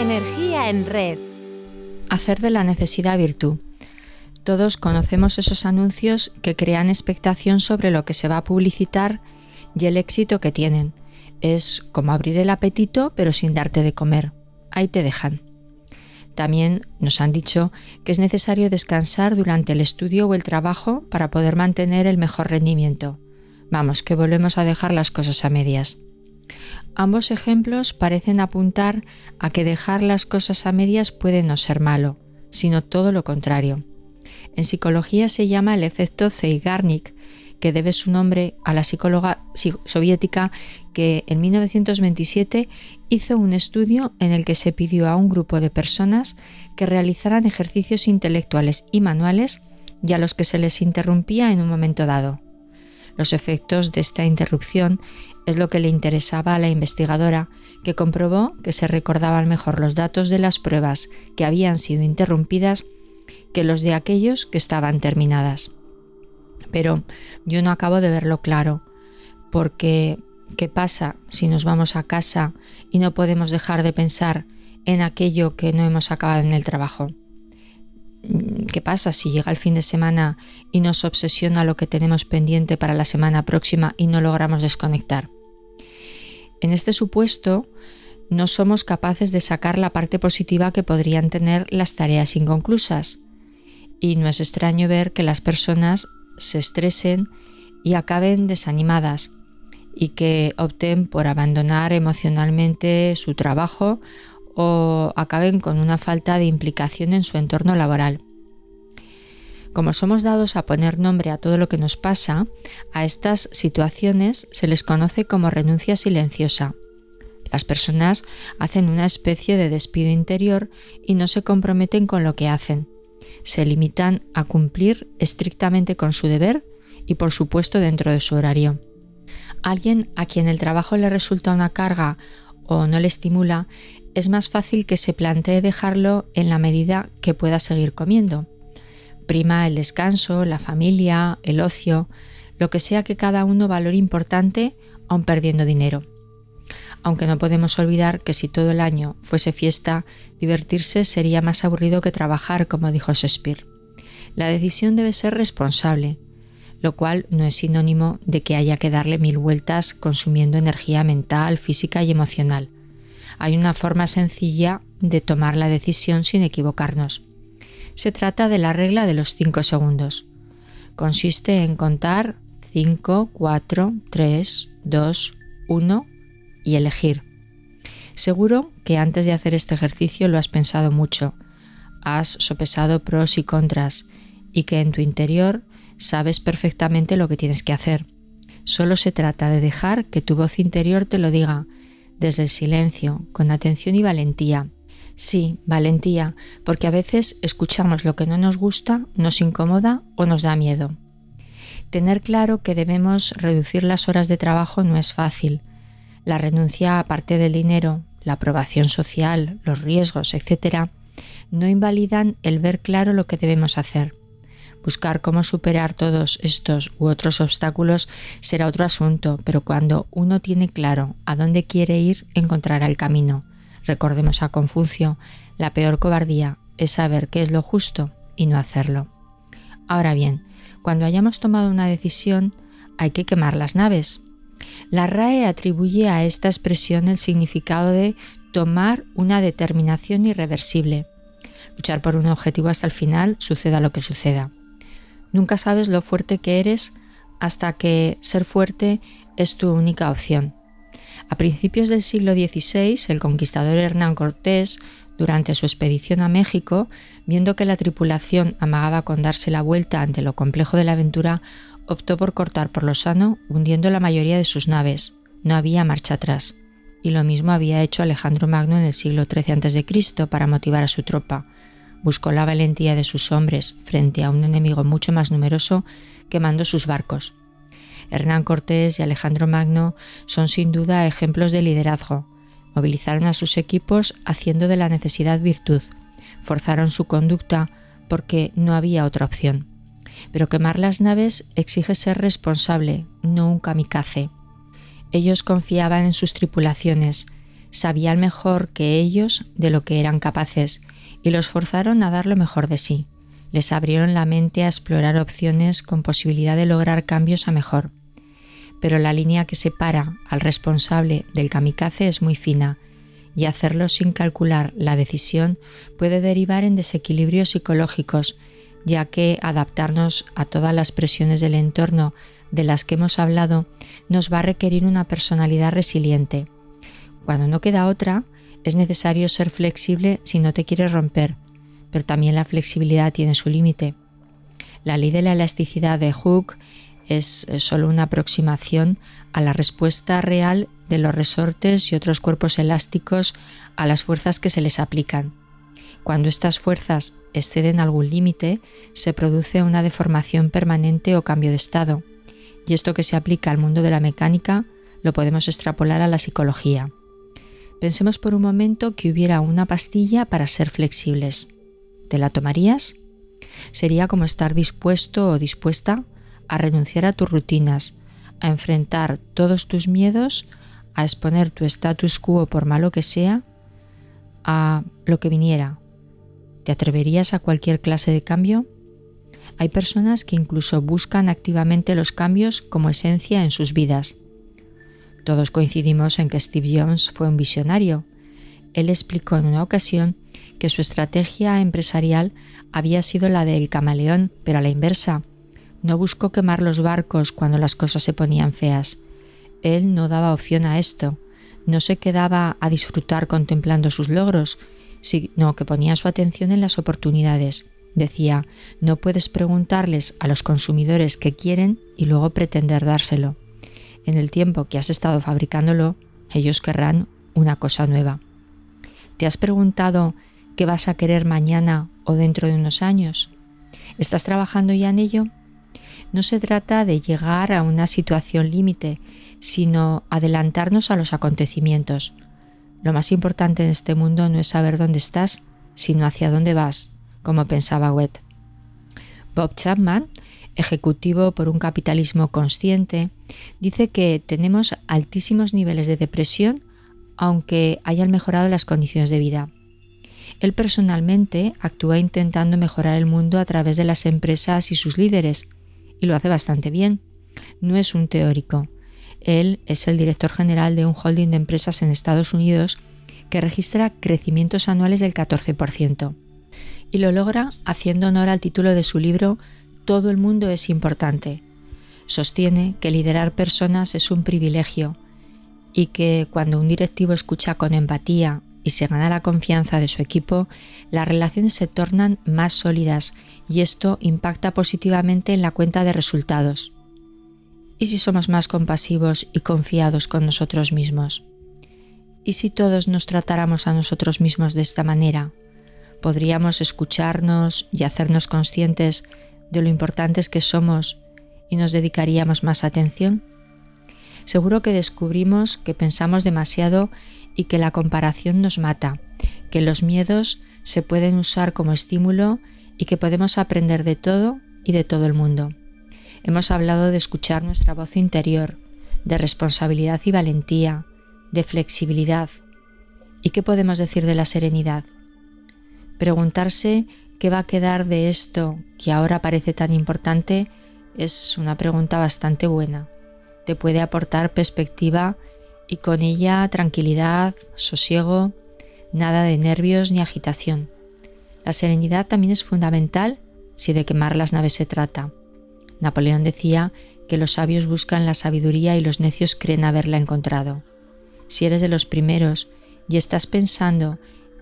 Energía en red. Hacer de la necesidad virtud. Todos conocemos esos anuncios que crean expectación sobre lo que se va a publicitar y el éxito que tienen. Es como abrir el apetito pero sin darte de comer. Ahí te dejan. También nos han dicho que es necesario descansar durante el estudio o el trabajo para poder mantener el mejor rendimiento. Vamos, que volvemos a dejar las cosas a medias. Ambos ejemplos parecen apuntar a que dejar las cosas a medias puede no ser malo, sino todo lo contrario. En psicología se llama el efecto Zeigarnik, que debe su nombre a la psicóloga soviética que en 1927 hizo un estudio en el que se pidió a un grupo de personas que realizaran ejercicios intelectuales y manuales y a los que se les interrumpía en un momento dado. Los efectos de esta interrupción es lo que le interesaba a la investigadora, que comprobó que se recordaban mejor los datos de las pruebas que habían sido interrumpidas que los de aquellos que estaban terminadas. Pero yo no acabo de verlo claro, porque ¿qué pasa si nos vamos a casa y no podemos dejar de pensar en aquello que no hemos acabado en el trabajo? ¿Qué pasa si llega el fin de semana y nos obsesiona lo que tenemos pendiente para la semana próxima y no logramos desconectar? En este supuesto, no somos capaces de sacar la parte positiva que podrían tener las tareas inconclusas. Y no es extraño ver que las personas se estresen y acaben desanimadas y que opten por abandonar emocionalmente su trabajo o acaben con una falta de implicación en su entorno laboral. Como somos dados a poner nombre a todo lo que nos pasa, a estas situaciones se les conoce como renuncia silenciosa. Las personas hacen una especie de despido interior y no se comprometen con lo que hacen. Se limitan a cumplir estrictamente con su deber y por supuesto dentro de su horario. Alguien a quien el trabajo le resulta una carga o no le estimula, es más fácil que se plantee dejarlo en la medida que pueda seguir comiendo. Prima el descanso, la familia, el ocio, lo que sea que cada uno valore importante, aun perdiendo dinero. Aunque no podemos olvidar que si todo el año fuese fiesta, divertirse sería más aburrido que trabajar, como dijo Shakespeare. La decisión debe ser responsable, lo cual no es sinónimo de que haya que darle mil vueltas consumiendo energía mental, física y emocional. Hay una forma sencilla de tomar la decisión sin equivocarnos. Se trata de la regla de los 5 segundos. Consiste en contar 5, 4, 3, 2, 1 y elegir. Seguro que antes de hacer este ejercicio lo has pensado mucho, has sopesado pros y contras y que en tu interior sabes perfectamente lo que tienes que hacer. Solo se trata de dejar que tu voz interior te lo diga, desde el silencio, con atención y valentía. Sí, valentía, porque a veces escuchamos lo que no nos gusta, nos incomoda o nos da miedo. Tener claro que debemos reducir las horas de trabajo no es fácil. La renuncia a parte del dinero, la aprobación social, los riesgos, etc., no invalidan el ver claro lo que debemos hacer. Buscar cómo superar todos estos u otros obstáculos será otro asunto, pero cuando uno tiene claro a dónde quiere ir, encontrará el camino. Recordemos a Confucio, la peor cobardía es saber qué es lo justo y no hacerlo. Ahora bien, cuando hayamos tomado una decisión, hay que quemar las naves. La RAE atribuye a esta expresión el significado de tomar una determinación irreversible, luchar por un objetivo hasta el final, suceda lo que suceda. Nunca sabes lo fuerte que eres hasta que ser fuerte es tu única opción. A principios del siglo XVI, el conquistador Hernán Cortés, durante su expedición a México, viendo que la tripulación amagaba con darse la vuelta ante lo complejo de la aventura, optó por cortar por lo sano, hundiendo la mayoría de sus naves. No había marcha atrás. Y lo mismo había hecho Alejandro Magno en el siglo XIII a.C. para motivar a su tropa buscó la valentía de sus hombres frente a un enemigo mucho más numeroso que mandó sus barcos. Hernán Cortés y Alejandro Magno son sin duda ejemplos de liderazgo. Movilizaron a sus equipos haciendo de la necesidad virtud, forzaron su conducta porque no había otra opción. Pero quemar las naves exige ser responsable, no un kamikaze. Ellos confiaban en sus tripulaciones, sabían mejor que ellos de lo que eran capaces y los forzaron a dar lo mejor de sí. Les abrieron la mente a explorar opciones con posibilidad de lograr cambios a mejor. Pero la línea que separa al responsable del kamikaze es muy fina y hacerlo sin calcular la decisión puede derivar en desequilibrios psicológicos, ya que adaptarnos a todas las presiones del entorno de las que hemos hablado nos va a requerir una personalidad resiliente. Cuando no queda otra, es necesario ser flexible si no te quieres romper, pero también la flexibilidad tiene su límite. La ley de la elasticidad de Hooke es solo una aproximación a la respuesta real de los resortes y otros cuerpos elásticos a las fuerzas que se les aplican. Cuando estas fuerzas exceden algún límite, se produce una deformación permanente o cambio de estado, y esto que se aplica al mundo de la mecánica lo podemos extrapolar a la psicología. Pensemos por un momento que hubiera una pastilla para ser flexibles. ¿Te la tomarías? Sería como estar dispuesto o dispuesta a renunciar a tus rutinas, a enfrentar todos tus miedos, a exponer tu status quo por malo que sea, a lo que viniera. ¿Te atreverías a cualquier clase de cambio? Hay personas que incluso buscan activamente los cambios como esencia en sus vidas. Todos coincidimos en que Steve Jobs fue un visionario. Él explicó en una ocasión que su estrategia empresarial había sido la del camaleón, pero a la inversa. No buscó quemar los barcos cuando las cosas se ponían feas. Él no daba opción a esto. No se quedaba a disfrutar contemplando sus logros, sino que ponía su atención en las oportunidades. Decía, no puedes preguntarles a los consumidores qué quieren y luego pretender dárselo en el tiempo que has estado fabricándolo, ellos querrán una cosa nueva. ¿Te has preguntado qué vas a querer mañana o dentro de unos años? ¿Estás trabajando ya en ello? No se trata de llegar a una situación límite, sino adelantarnos a los acontecimientos. Lo más importante en este mundo no es saber dónde estás, sino hacia dónde vas, como pensaba Wett. Bob Chapman ejecutivo por un capitalismo consciente, dice que tenemos altísimos niveles de depresión aunque hayan mejorado las condiciones de vida. Él personalmente actúa intentando mejorar el mundo a través de las empresas y sus líderes, y lo hace bastante bien. No es un teórico. Él es el director general de un holding de empresas en Estados Unidos que registra crecimientos anuales del 14%. Y lo logra haciendo honor al título de su libro todo el mundo es importante. Sostiene que liderar personas es un privilegio y que cuando un directivo escucha con empatía y se gana la confianza de su equipo, las relaciones se tornan más sólidas y esto impacta positivamente en la cuenta de resultados. ¿Y si somos más compasivos y confiados con nosotros mismos? ¿Y si todos nos tratáramos a nosotros mismos de esta manera? ¿Podríamos escucharnos y hacernos conscientes de lo importantes que somos y nos dedicaríamos más atención? Seguro que descubrimos que pensamos demasiado y que la comparación nos mata, que los miedos se pueden usar como estímulo y que podemos aprender de todo y de todo el mundo. Hemos hablado de escuchar nuestra voz interior, de responsabilidad y valentía, de flexibilidad. ¿Y qué podemos decir de la serenidad? Preguntarse ¿Qué va a quedar de esto que ahora parece tan importante? Es una pregunta bastante buena. Te puede aportar perspectiva y con ella tranquilidad, sosiego, nada de nervios ni agitación. La serenidad también es fundamental si de quemar las naves se trata. Napoleón decía que los sabios buscan la sabiduría y los necios creen haberla encontrado. Si eres de los primeros y estás pensando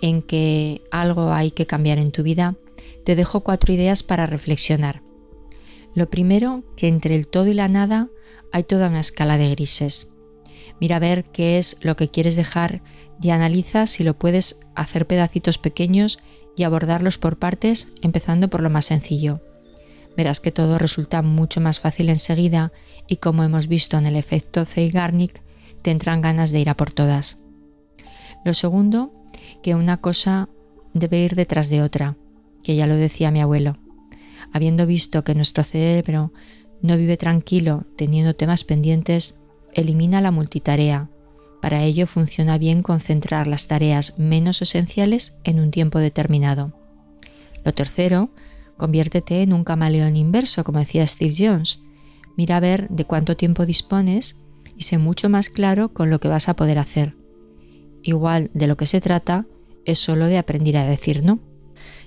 en que algo hay que cambiar en tu vida, te dejo cuatro ideas para reflexionar. Lo primero, que entre el todo y la nada hay toda una escala de grises. Mira a ver qué es lo que quieres dejar y analiza si lo puedes hacer pedacitos pequeños y abordarlos por partes, empezando por lo más sencillo. Verás que todo resulta mucho más fácil enseguida y como hemos visto en el efecto Zeigarnik, te entran ganas de ir a por todas. Lo segundo, que una cosa debe ir detrás de otra, que ya lo decía mi abuelo. Habiendo visto que nuestro cerebro no vive tranquilo teniendo temas pendientes, elimina la multitarea, Para ello funciona bien concentrar las tareas menos esenciales en un tiempo determinado. Lo tercero, conviértete en un camaleón inverso, como decía Steve Jones. Mira a ver de cuánto tiempo dispones y sé mucho más claro con lo que vas a poder hacer. Igual de lo que se trata es solo de aprender a decir no.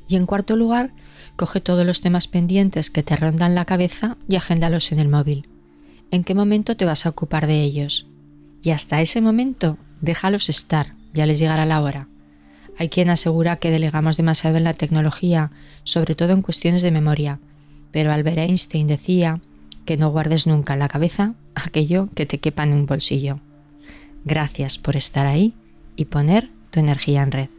Y en cuarto lugar, coge todos los temas pendientes que te rondan la cabeza y agéndalos en el móvil. ¿En qué momento te vas a ocupar de ellos? Y hasta ese momento, déjalos estar, ya les llegará la hora. Hay quien asegura que delegamos demasiado en la tecnología, sobre todo en cuestiones de memoria, pero Albert Einstein decía que no guardes nunca en la cabeza aquello que te quepa en un bolsillo. Gracias por estar ahí y poner tu energía en red.